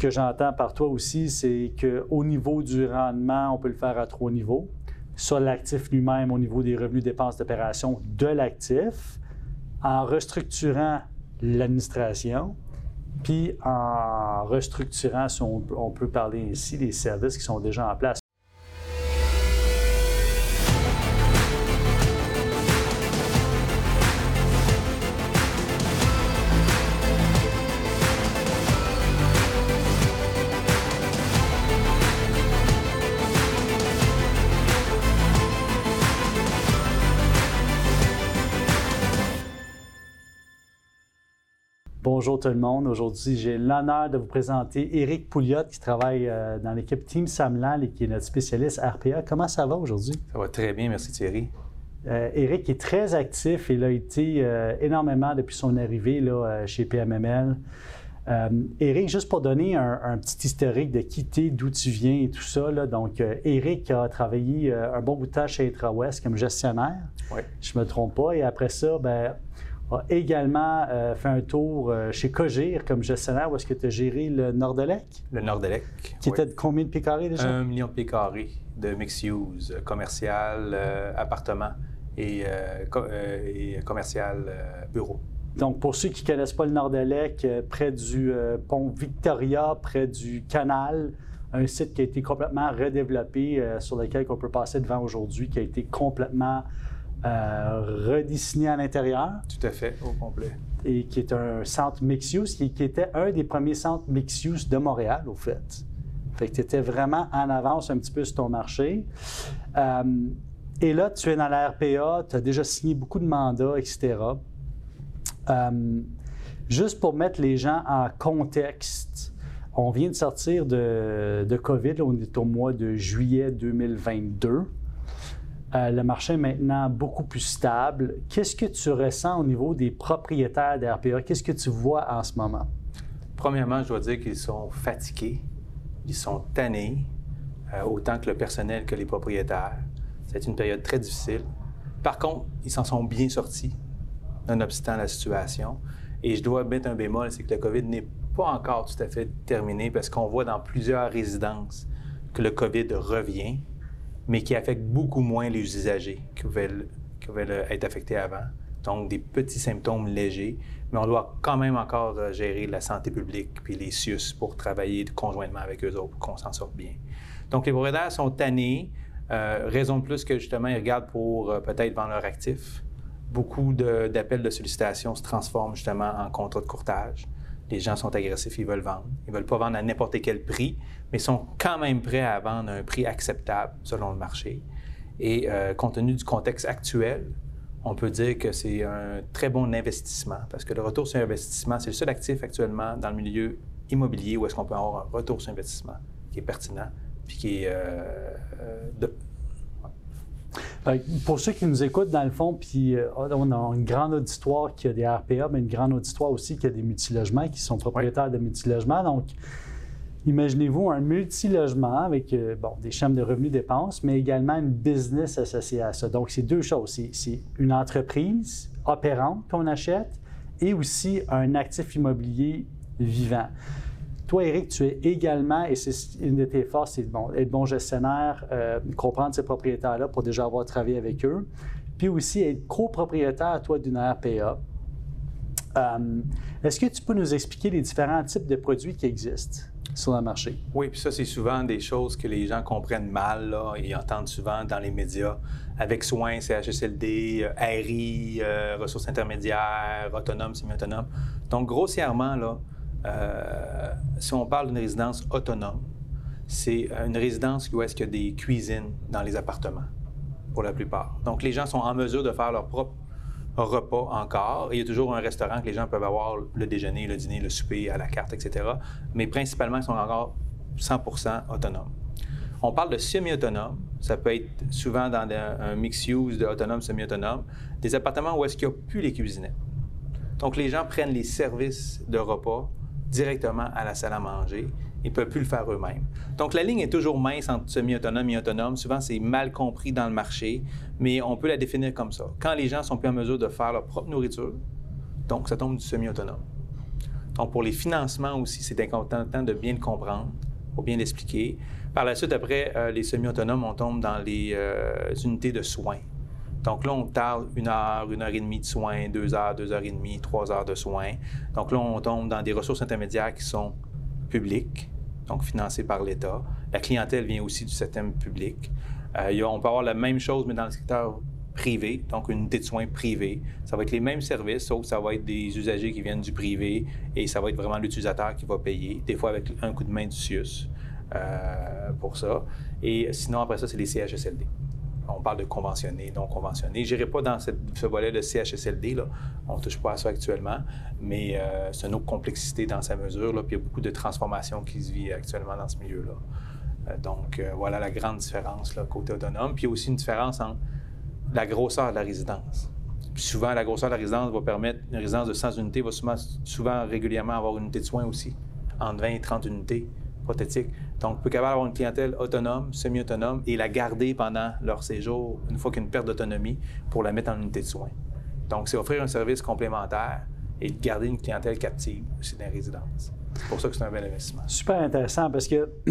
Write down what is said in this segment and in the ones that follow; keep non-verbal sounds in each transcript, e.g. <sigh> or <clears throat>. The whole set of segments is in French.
que j'entends par toi aussi, c'est qu'au niveau du rendement, on peut le faire à trois niveaux. Soit l'actif lui-même au niveau des revenus dépenses d'opération de l'actif, en restructurant l'administration, puis en restructurant, si on, on peut parler ici, les services qui sont déjà en place. Bonjour tout le monde. Aujourd'hui, j'ai l'honneur de vous présenter Éric Pouliot qui travaille euh, dans l'équipe Team Samlal et qui est notre spécialiste RPA. Comment ça va aujourd'hui? Ça va très bien, merci Thierry. Euh, Éric est très actif. Il a été euh, énormément depuis son arrivée là, chez PMML. Éric, juste pour donner un, petit historique de quitter d'où tu viens et tout ça, là, donc Éric a travaillé un bon bout de temps chez IntraWest comme gestionnaire. Oui. Je ne me trompe pas. Et après ça, ben, a également euh, fait un tour euh, chez Cogir comme gestionnaire où est-ce que tu as géré le Nord-de-Lec? Le Nord-de-Lec. Qui était de combien de pieds carrés déjà? Un million de pieds carrés de mixed use, commercial, euh, appartement et, commercial bureau. Donc, pour ceux qui ne connaissent pas le Nord-de-Lec, près du pont Victoria, près du canal, un site qui a été complètement redéveloppé, sur lequel on peut passer devant aujourd'hui, qui a été complètement euh, redessiné à l'intérieur. Tout à fait, au complet. Et qui est un centre mixed-use, qui, était un des premiers centres mixed-use de Montréal, au fait. Fait que tu étais vraiment en avance un petit peu sur ton marché. Euh, et là, tu es dans la RPA, tu as déjà signé beaucoup de mandats, etc. Euh, juste pour mettre les gens en contexte, on vient de sortir de, de COVID, on est au mois de juillet 2022. Euh, le marché est maintenant beaucoup plus stable. Qu'est-ce que tu ressens au niveau des propriétaires d'RPA? Qu'est-ce que tu vois en ce moment? Premièrement, je dois dire qu'ils sont fatigués, ils sont tannés, euh, autant que le personnel que les propriétaires. C'est une période très difficile. Par contre, ils s'en sont bien sortis, nonobstant la situation. Et je dois mettre un bémol, c'est que le COVID n'est pas encore tout à fait terminé parce qu'on voit dans plusieurs résidences que le COVID revient mais qui affecte beaucoup moins les usagers qui pouvaient, être affectés avant. Donc, des petits symptômes légers, mais on doit quand même encore euh, gérer la santé publique puis les CIUS pour travailler conjointement avec eux autres pour qu'on s'en sorte bien. Donc, les propriétaires sont tannés, euh, raison de plus que justement, ils regardent pour euh, peut-être vendre leur actif. Beaucoup d'appels de, sollicitation se transforment justement en contrats de courtage les gens sont agressifs, ils veulent vendre. Ils ne veulent pas vendre à n'importe quel prix, mais sont quand même prêts à vendre à un prix acceptable selon le marché. Et euh, compte tenu du contexte actuel, on peut dire que c'est un très bon investissement parce que le retour sur investissement, c'est le seul actif actuellement dans le milieu immobilier où est-ce qu'on peut avoir un retour sur investissement qui est pertinent puis qui est euh, euh, pour ceux qui nous écoutent, dans le fond, puis euh, on a une grande auditoire qui a des RPA, mais une grande auditoire aussi qui a des multilogements, qui sont propriétaires de multilogements. Donc, imaginez-vous un multilogement avec euh, bon, des chaînes de revenus dépenses, mais également une business associée à ça. Donc, c'est deux choses. C'est une entreprise opérante qu'on achète et aussi un actif immobilier vivant. Toi, Eric, tu es également, et c'est une de tes forces, c'est être bon gestionnaire, euh, comprendre ces propriétaires-là pour déjà avoir travaillé avec eux, puis aussi être copropriétaire, toi, d'une RPA. Euh, est-ce que tu peux nous expliquer les différents types de produits qui existent sur le marché? Oui, puis ça, c'est souvent des choses que les gens comprennent mal là, et entendent souvent dans les médias. Avec soins, CHSLD, euh, RI, ressources intermédiaires, autonomes, semi-autonomes. Donc, grossièrement, là, euh, si on parle d'une résidence autonome, c'est une résidence où est-ce qu'il y a des cuisines dans les appartements, pour la plupart. Donc, les gens sont en mesure de faire leur propre repas encore. il y a toujours un restaurant que les gens peuvent avoir le déjeuner, le dîner, le souper à la carte, etc. Mais principalement, ils sont encore 100% autonomes. On parle de semi-autonome. Ça peut être souvent dans un mix-use de autonome, semi-autonome. Des appartements où est-ce qu'il n'y a plus les cuisinettes. Donc, les gens prennent les services de repas directement à la salle à manger. Ils ne peuvent plus le faire eux-mêmes. Donc, la ligne est toujours mince entre semi-autonome et autonome. Souvent, c'est mal compris dans le marché, mais on peut la définir comme ça. Quand les gens sont plus en mesure de faire leur propre nourriture, donc ça tombe du semi-autonome. Donc, pour les financements aussi, c'est important de bien le comprendre, pour bien l'expliquer. Par la suite, après euh, les semi-autonomes, on tombe dans les euh, unités de soins. Donc là, on parle une heure, une heure et demie de soins, deux heures, deux heures et demie, trois heures de soins. Donc là, on tombe dans des ressources intermédiaires qui sont publiques, donc financées par l'État. La clientèle vient aussi du système public. Euh, on peut avoir la même chose, mais dans le secteur privé, donc une unité de soins privée. Ça va être les mêmes services, sauf que ça va être des usagers qui viennent du privé et ça va être vraiment l'utilisateur qui va payer, des fois avec un coup de main du CIUS euh, pour ça. Et sinon, après ça, c'est les CHSLD on parle de conventionné, non conventionné. Je n'irai pas dans ce volet de CHSLD, on ne touche pas à ça actuellement, mais euh, c'est une autre complexité dans sa mesure, puis il y a beaucoup de transformations qui se vit actuellement dans ce milieu-là. Euh, donc, euh, voilà la grande différence côté autonome. Puis il y a aussi une différence entre la grosseur de la résidence. Puis souvent, la grosseur de la résidence va permettre, une résidence de 100 unités va souvent, souvent régulièrement avoir une unité de soins aussi, entre 20 et 30 unités prothétiques. Donc, on peut capable avoir une clientèle autonome, semi-autonome, et la garder pendant leur séjour, une fois qu'il y a une perte d'autonomie, pour la mettre en unité de soins. Donc, c'est offrir un service complémentaire et garder une clientèle captive aussi dans les résidences. C'est pour ça que c'est un bel investissement. Super intéressant parce que <clears throat>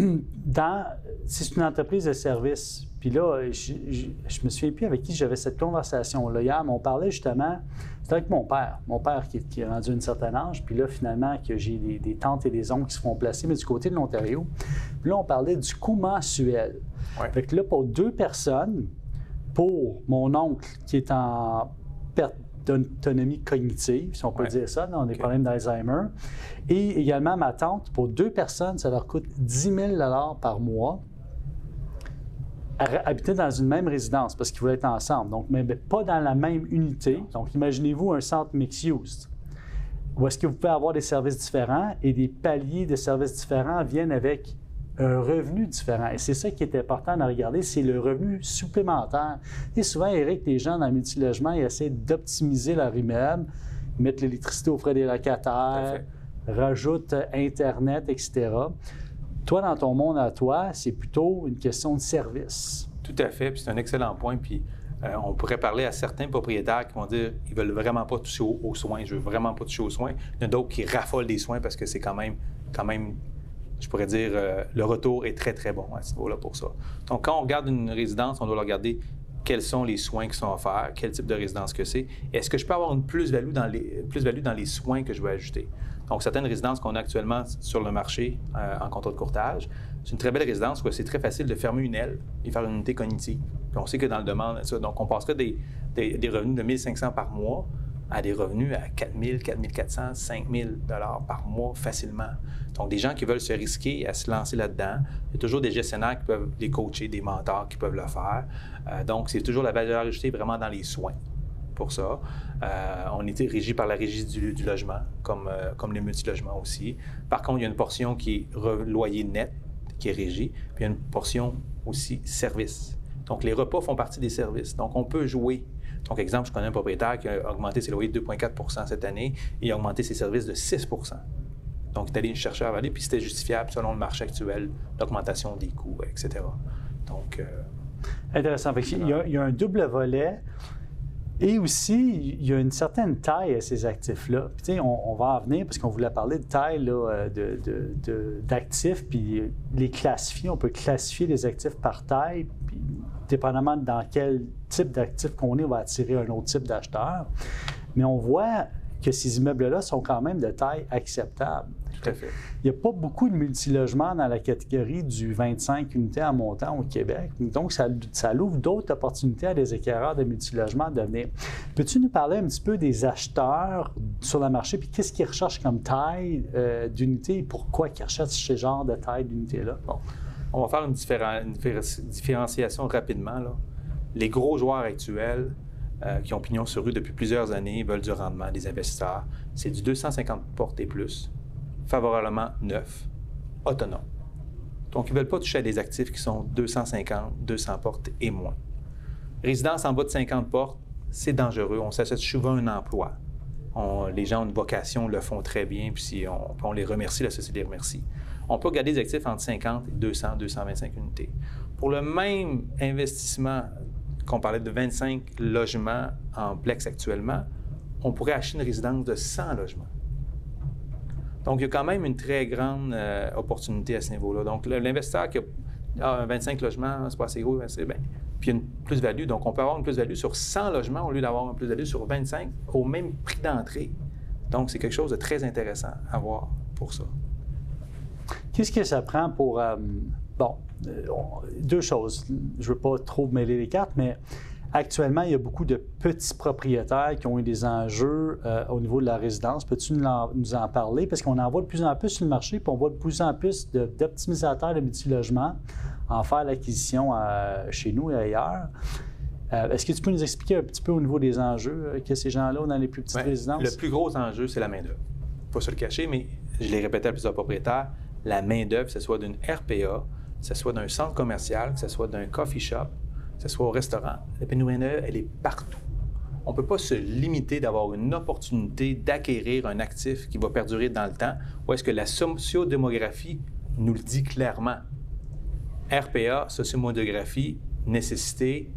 si c'est une entreprise de service, puis là, je, je, me souviens plus avec qui j'avais cette conversation-là hier, mais on parlait justement, c'était avec mon père, mon père qui, qui est rendu un certain âge, puis là, finalement, que j'ai des, tantes et des oncles qui se font placer, mais du côté de l'Ontario. Puis là, on parlait du coût mensuel. Fait que là, pour deux personnes, pour mon oncle qui est en perte d'autonomie cognitive, si on peut dire ça, dans des problèmes d'Alzheimer. Et également ma tante, pour deux personnes, ça leur coûte 10 000 par mois habiter dans une même résidence parce qu'ils voulaient être ensemble, donc mais pas dans la même unité. Donc imaginez-vous un centre mixed-use où est-ce que vous pouvez avoir des services différents et des paliers de services différents viennent avec un revenu différent. Et c'est ça qui est important à regarder, c'est le revenu supplémentaire. Et souvent, Eric, les gens dans le multilogement, ils essaient d'optimiser leur immeuble, mettre l'électricité aux frais des locataires, rajoutent Internet, etc. Toi, dans ton monde à toi, c'est plutôt une question de service. Tout à fait, puis c'est un excellent point. Puis euh, on pourrait parler à certains propriétaires qui vont dire ils veulent vraiment pas toucher aux, soins, je veux vraiment pas toucher aux soins. Il y en a d'autres qui raffolent des soins parce que c'est quand même, quand même je pourrais dire, euh, le retour est très, très bon à ce niveau-là pour ça. Donc, quand on regarde une résidence, on doit regarder quels sont les soins qui sont offerts, quel type de résidence que c'est. Est-ce que je peux avoir une plus-value dans, les, plus dans les soins que je veux ajouter? Donc, certaines résidences qu'on a actuellement sur le marché euh, en contrat de courtage, c'est une très belle résidence où c'est très facile de fermer une aile et faire une unité cognitive. on sait que dans le demande, donc on passerait des, des, des revenus de 1500 par mois à des revenus à 4 000, 4 400, 5 000 par mois facilement. Donc, des gens qui veulent se risquer à se lancer là-dedans, il y a toujours des gestionnaires qui peuvent les coacher, des mentors qui peuvent le faire. Euh, donc, c'est toujours la valeur ajoutée vraiment dans les soins pour ça. Euh, on était régi par la régie du, logement, comme, euh, comme les multilogements aussi. Par contre, il y a une portion qui est loyer net, qui est régie, puis il y a une portion aussi service. Donc, les repas font partie des services. Donc, on peut jouer donc, exemple, je connais un propriétaire qui a augmenté ses loyers de 2,4 cette année et a augmenté ses services de 6% Donc, il est allé chercher à valider, puis c'était justifiable selon le marché actuel, l'augmentation des coûts, etc. Donc. Euh, Intéressant. il, y a, un double volet. Et aussi, il y a une certaine taille à ces actifs-là. Puis, on, on, va en venir parce qu'on voulait parler de taille d'actifs, de, de, puis les classifier. On peut classifier les actifs par taille, puis dépendamment dans quel type d'actif qu'on est, on va attirer un autre type d'acheteur. Mais on voit que ces immeubles-là sont quand même de taille acceptable. Tout à fait. Il n'y a pas beaucoup de multilogements dans la catégorie du 25 unités en montant au Québec. Donc, ça, ça ouvre d'autres opportunités à des éclaireurs de multilogements de venir. Peux-tu nous parler un petit peu des acheteurs sur le marché, puis qu'est-ce qu'ils recherchent comme taille euh, d'unité et pourquoi ils recherchent ce genre de taille d'unité-là? Bon. On va faire une, différenciation rapidement. Les gros joueurs actuels euh, qui ont pignon sur rue depuis plusieurs années veulent du rendement, des investisseurs. C'est du 250 portes et plus, favorablement neuf, autonome. Donc, ils ne veulent pas toucher à des actifs qui sont 250, 200 portes et moins. Résidence en bas de 50 portes, c'est dangereux. On s'assète souvent un emploi. les gens ont une vocation, le font très bien, puis on, on les remercie, la société les remercie on peut garder des actifs entre 50 et 200, 225 unités. Pour le même investissement qu'on parlait de 25 logements en plex actuellement, on pourrait acheter une résidence de 100 logements. Donc, il y a quand même une très grande euh, opportunité à ce niveau-là. Donc, l'investisseur qui a ah, 25 logements, c'est pas assez gros, c'est bien. Puis une plus-value. Donc, on peut avoir une plus-value sur 100 logements au lieu d'avoir une plus-value sur 25 au même prix d'entrée. Donc, c'est quelque chose de très intéressant à voir pour ça. Qu'est-ce que ça prend pour. Euh, bon, euh, deux choses. Je ne veux pas trop mêler les cartes, mais actuellement, il y a beaucoup de petits propriétaires qui ont eu des enjeux euh, au niveau de la résidence. Peux-tu nous en, parler? Parce qu'on en voit de plus en plus sur le marché, puis on voit de plus en plus d'optimisateurs de, multi-logements en faire l'acquisition chez nous et ailleurs. Est-ce que tu peux nous expliquer un petit peu au niveau des enjeux que ces gens-là ont dans les plus petites résidences? Le plus gros enjeu, c'est la main-d'œuvre. Pas se le cacher, mais je l'ai répété à plusieurs propriétaires la main-d'œuvre, que ce soit d'une RPA, que ce soit d'un centre commercial, que ce soit d'un coffee shop, que ce soit au restaurant. La pénurie main-d'œuvre, elle est partout. On ne peut pas se limiter d'avoir une opportunité d'acquérir un actif qui va perdurer dans le temps, ou est-ce que la sociodémographie nous le dit clairement? RPA, sociodémographie, nécessité,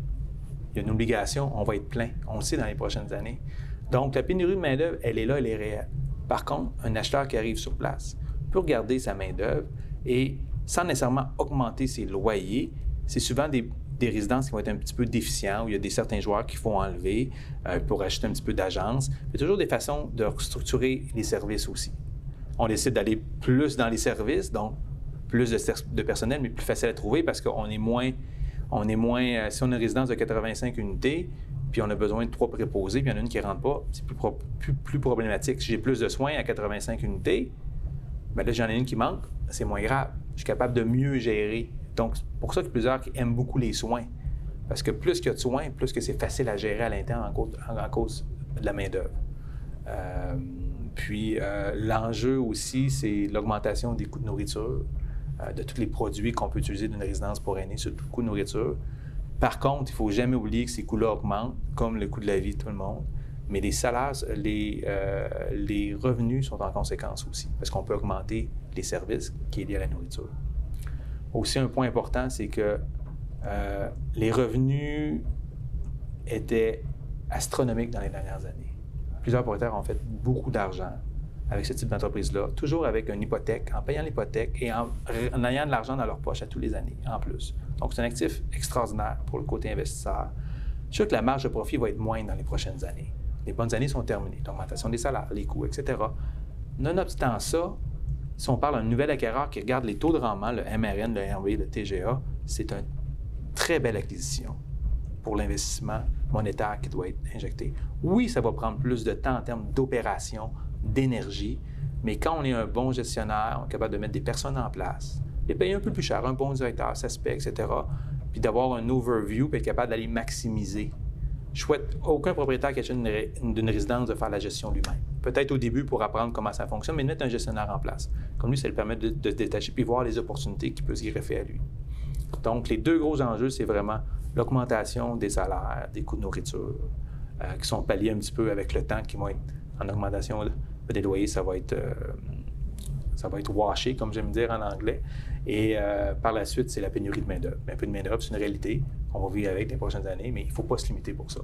il y a une obligation, on va être plein. On le sait dans les prochaines années. Donc, la pénurie de main-d'œuvre, elle est là, elle est réelle. Par contre, un acheteur qui arrive sur place, peut garder sa main-d'œuvre et sans nécessairement augmenter ses loyers. C'est souvent des, résidences qui vont être un petit peu déficients, où il y a des certains joueurs qui font enlever euh, pour acheter un petit peu d'agence. Il y a toujours des façons de restructurer les services aussi. On décide d'aller plus dans les services, donc plus de, personnel, mais plus facile à trouver parce qu'on est moins, on est moins, euh, si on a une résidence de 85 unités, puis on a besoin de trois préposés, puis il y en a une qui ne rentre pas, c'est plus, problématique. Si j'ai plus de soins à 85 unités, mais ben là, j'en ai une qui manque, c'est moins grave. Je suis capable de mieux gérer. Donc, c'est pour ça que plusieurs aiment beaucoup les soins. Parce que plus qu'il y a de soins, plus que c'est facile à gérer à l'interne en, cause, de la main-d'œuvre. Euh, puis, euh, l'enjeu aussi, c'est l'augmentation des coûts de nourriture, euh, de tous les produits qu'on peut utiliser d'une résidence pour aînés, surtout le coût de nourriture. Par contre, il ne faut jamais oublier que ces coûts-là augmentent, comme le coût de la vie de tout le monde mais les salaires, les, revenus sont en conséquence aussi, parce qu'on peut augmenter les services qui est lié à la nourriture. Aussi, un point important, c'est que euh, les revenus étaient astronomiques dans les dernières années. Plusieurs propriétaires ont fait beaucoup d'argent avec ce type d'entreprise-là, toujours avec une hypothèque, en payant l'hypothèque et en, ayant de l'argent dans leur poche à tous les années, en plus. Donc, c'est un actif extraordinaire pour le côté investisseur. Je suis sûr que la marge de profit va être moindre dans les prochaines années. Les bonnes années sont terminées. L'augmentation des salaires, les coûts, etc. Nonobstant ça, si on parle d'un nouvel acquéreur qui regarde les taux de rendement, le MRN, le RV, le TGA, c'est une très belle acquisition pour l'investissement monétaire qui doit être injecté. Oui, ça va prendre plus de temps en termes d'opération, d'énergie, mais quand on est un bon gestionnaire, on est capable de mettre des personnes en place, les payer un peu plus cher, un bon directeur, ça se etc., puis d'avoir un overview, puis être capable d'aller maximiser je souhaite aucun propriétaire qui achète d'une résidence de faire la gestion lui-même. Peut-être au début pour apprendre comment ça fonctionne, mais de mettre un gestionnaire en place. Comme lui, ça lui permet de, se détacher puis voir les opportunités qui peuvent s'y greffer à lui. Donc, les deux gros enjeux, c'est vraiment l'augmentation des salaires, des coûts de nourriture, euh, qui sont palliés un petit peu avec le temps, qui vont être en augmentation des loyers, ça va être, euh, ça va être washé, comme j'aime dire en anglais. Et euh, par la suite, c'est la pénurie de main-d'œuvre. La pénurie de main-d'œuvre, c'est une réalité. On va vivre avec les prochaines années, mais il ne faut pas se limiter pour ça.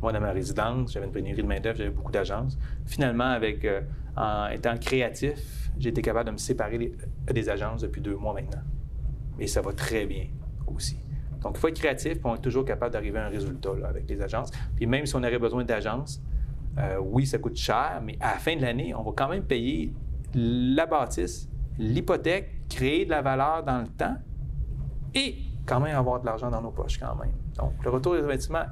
Moi, dans ma résidence, j'avais une pénurie de main-d'œuvre, j'avais beaucoup d'agences. Finalement, avec, euh, en étant créatif, j'ai été capable de me séparer des agences depuis deux mois maintenant. Et ça va très bien aussi. Donc, il faut être créatif, puis on est toujours capable d'arriver à un résultat avec les agences. Puis même si on aurait besoin d'agences, euh, oui, ça coûte cher, mais à la fin de l'année, on va quand même payer la bâtisse, l'hypothèque, créer de la valeur dans le temps et quand même avoir de l'argent dans nos poches quand même. Donc, le retour des investissements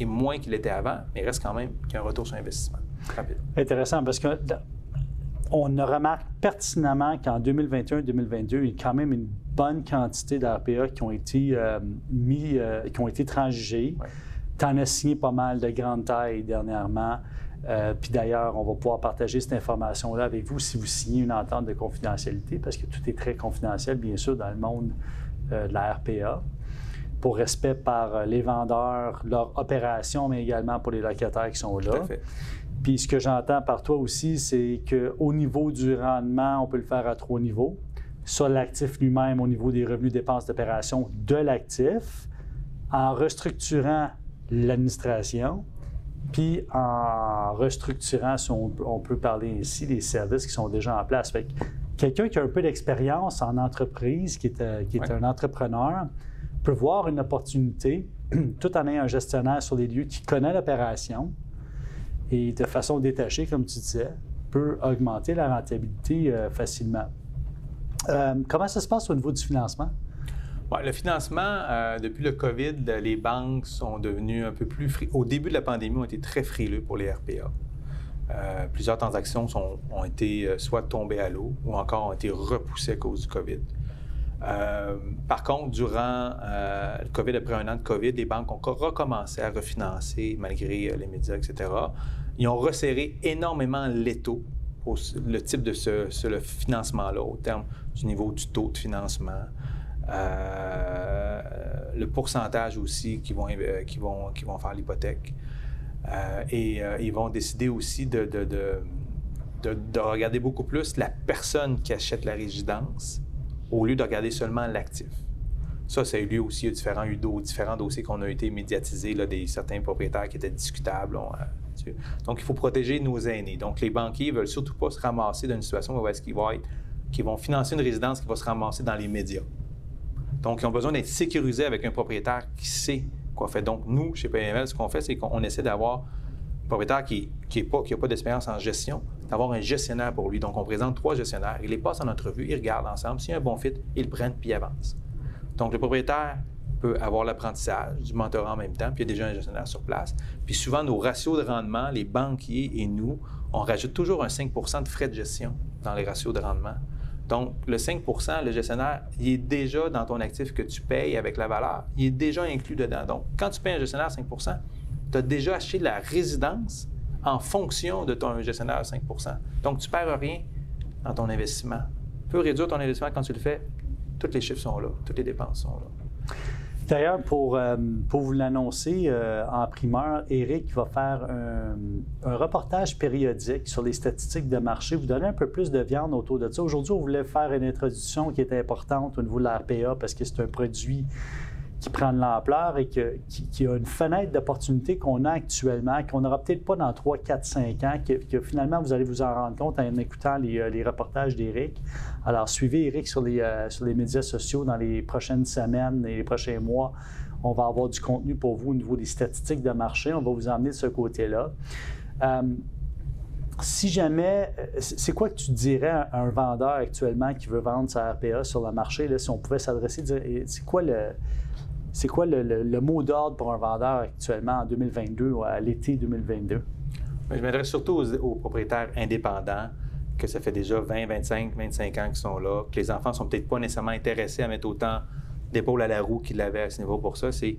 est moins qu'il était avant, mais il reste quand même qu'un retour sur investissement rapide. Intéressant parce que on remarque pertinemment qu'en 2021-2022, il y a quand même une bonne quantité d'RPA qui ont été euh, mis, euh, qui ont été transigés. Tu en as signé pas mal de grandes tailles dernièrement. Euh, puis d'ailleurs, on va pouvoir partager cette information-là avec vous si vous signez une entente de confidentialité, parce que tout est très confidentiel, bien sûr, dans le monde de la RPA, pour respect par euh, les vendeurs, leur opération, mais également pour les locataires qui sont là. Puis ce que j'entends par toi aussi, c'est qu'au niveau du rendement, on peut le faire à trois niveaux. Soit l'actif lui-même au niveau des revenus dépenses d'opération de l'actif, en restructurant l'administration, puis en restructurant, si on, on peut parler ici, les services qui sont déjà en place. Fait que quelqu'un qui a un peu d'expérience en entreprise, qui est, euh, qui est Ouais. un entrepreneur, peut voir une opportunité <clears throat> tout en ayant un gestionnaire sur les lieux qui connaît l'opération et de façon détachée, comme tu disais, peut augmenter la rentabilité euh, facilement. Euh, comment ça se passe au niveau du financement? Le financement, euh, depuis le COVID, le- les banques sont devenues un peu plus fri- Au début de la pandémie, ont été très frileux pour les RPA. Euh, plusieurs transactions ont été euh, soit tombées à l'eau ou encore ont été repoussées à cause du COVID. Euh, par contre, durant le COVID, après un an de COVID, les banques ont co- recommencé à refinancer malgré les médias, etc. Ils ont resserré énormément l'étau pour le type de ce, financement-là, au terme du niveau du taux de financement. Le pourcentage aussi qui vont faire l'hypothèque. Euh, et euh, ils vont décider aussi de, de, de, de- de regarder beaucoup plus la personne qui achète la résidence au lieu de regarder seulement l'actif. Ça, ça a eu lieu aussi. Il y a différents, d'au- différents dossiers qu'on a été médiatisés, des certains propriétaires qui étaient discutables. euh, donc, il faut protéger nos aînés. Donc, les banquiers ne veulent surtout pas se ramasser dans une situation où est-ce qu'ils vont vont financer une résidence qui va se ramasser dans les médias. Donc, ils ont besoin d'être sécurisés avec un propriétaire qui sait faire. Donc, nous, chez PML, ce qu'on fait, c'est qu'on essaie d'avoir un propriétaire qui n'a pas, pas d'expérience en gestion, d'avoir un gestionnaire pour lui. Donc, on présente trois gestionnaires. Il les passe en entrevue, ils regardent ensemble. S'il y a un bon fit, ils le prennent puis ils avancent. Donc, le propriétaire peut avoir l'apprentissage, du mentorat en même temps, puis il y a déjà un gestionnaire sur place. Puis souvent, nos ratios de rendement, les banquiers et nous, on rajoute toujours un 5% de frais de gestion dans les ratios de rendement. Donc, le 5% le gestionnaire, il est déjà dans ton actif que tu payes avec la valeur, il est déjà inclus dedans. Donc, quand tu payes un gestionnaire à 5% tu as déjà acheté la résidence en fonction de ton gestionnaire à 5% Donc, tu ne perds rien dans ton investissement. Tu peux réduire ton investissement quand tu le fais. Tous les chiffres sont là, toutes les dépenses sont là. D'ailleurs, pour, euh, pour vous l'annoncer euh, en primeur, Eric va faire un, un reportage périodique sur les statistiques de marché, vous donner un peu plus de viande autour de ça. Aujourd'hui, on voulait faire une introduction qui est importante au niveau de la RPA parce que c'est un produit qui prend de l'ampleur et qui, a une fenêtre d'opportunité qu'on a actuellement, qu'on n'aura peut-être pas dans 3, 4, 5 ans, que, finalement vous allez vous en rendre compte en écoutant les, euh, reportages d'Éric. Alors, suivez Eric sur les, euh, sur les médias sociaux dans les prochaines semaines et les prochains mois. On va avoir du contenu pour vous au niveau des statistiques de marché. On va vous emmener de ce côté-là. Euh, si jamais, c'est quoi que tu dirais à un vendeur actuellement qui veut vendre sa RPA sur le marché, si on pouvait s'adresser, c'est quoi le, c'est quoi le, le- mot d'ordre pour un vendeur actuellement en 2022 ou à l'été 2022? Mais je m'adresse surtout aux, propriétaires indépendants, que ça fait déjà 20, 25, 25 ans qu'ils sont là, que les enfants sont peut-être pas nécessairement intéressés à mettre autant d'épaule à la roue qu'ils l'avaient à ce niveau pour ça. C'est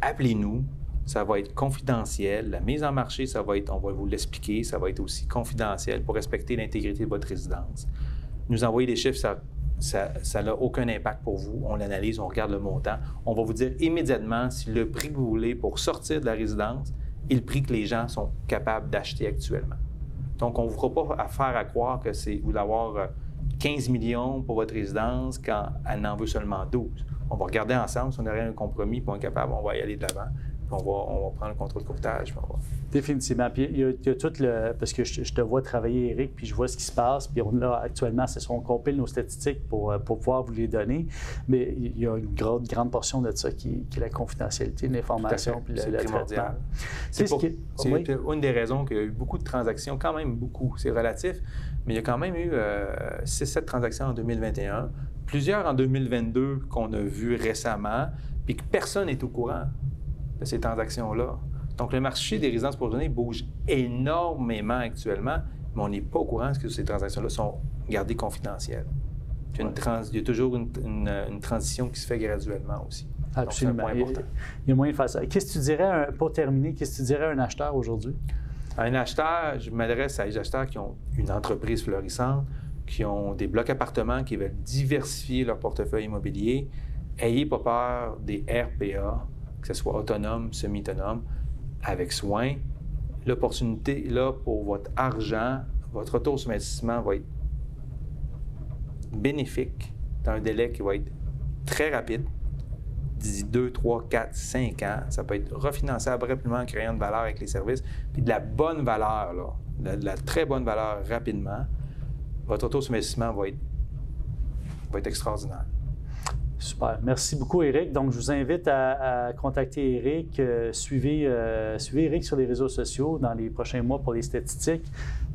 appelez-nous, ça va être confidentiel. La mise en marché, ça va être, on va vous l'expliquer, ça va être aussi confidentiel pour respecter l'intégrité de votre résidence. Nous envoyer des chiffres, ça ça n'a aucun impact pour vous. On l'analyse, on regarde le montant. On va vous dire immédiatement si le prix que vous voulez pour sortir de la résidence est le prix que les gens sont capables d'acheter actuellement. Donc, on ne vous fera pas affaire à croire que c'est vous d'avoir euh, 15 millions pour votre résidence quand elle en veut seulement 12. On va regarder ensemble si on aurait un compromis, puis on est capable, on va y aller de l'avant, puis on va, prendre le contrôle de courtage. Définitivement. Puis il y, a, il y a tout le. Parce que je, je te vois travailler, Eric, puis je vois ce qui se passe. Puis on a actuellement, c'est son compile nos statistiques pour, euh, pour pouvoir vous les donner. Mais il y a une grande, grande portion de ça qui, qui est la confidentialité de l'information puis le, C'est le primordial. C'est ce qui oui. une des raisons qu'il y a eu beaucoup de transactions, quand même beaucoup, c'est relatif, mais il y a quand même eu 6-7 transactions en 2021, plusieurs en 2022 qu'on a vues récemment, puis que personne n'est au courant de ces transactions-là. Donc, le marché des résidences pour donner bouge énormément actuellement, mais on n'est pas au courant que ces transactions-là sont gardées confidentielles. Puis il y a une trans- il y a toujours une, une- une transition qui se fait graduellement aussi. Donc, c'est un Absolument. point Il y a- important. il y a moyen de faire ça. Qu'est-ce que tu dirais, pour terminer, qu'est-ce que tu dirais à un acheteur aujourd'hui? Un acheteur, je m'adresse à des acheteurs qui ont une entreprise florissante, qui ont des blocs appartements, qui veulent diversifier leur portefeuille immobilier. Ayez pas peur des RPA, que ce soit autonome, semi-autonome, avec soin. L'opportunité là pour votre argent, votre retour sur investissement va être bénéfique dans un délai qui va être très rapide. d'ici 2, 3, 4, 5 ans. Ça peut être refinançable rapidement en créant de valeur avec les services, puis de la bonne valeur, de la très bonne valeur rapidement. Votre retour sur investissement va être extraordinaire. Super. Merci beaucoup, Eric. Donc, je vous invite à, contacter Eric. Euh, suivez, euh, suivez Eric sur les réseaux sociaux dans les prochains mois pour les statistiques.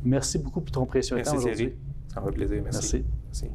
Merci beaucoup pour ton précieux temps aujourd'hui. Merci, Ça me fait plaisir. Merci. Merci.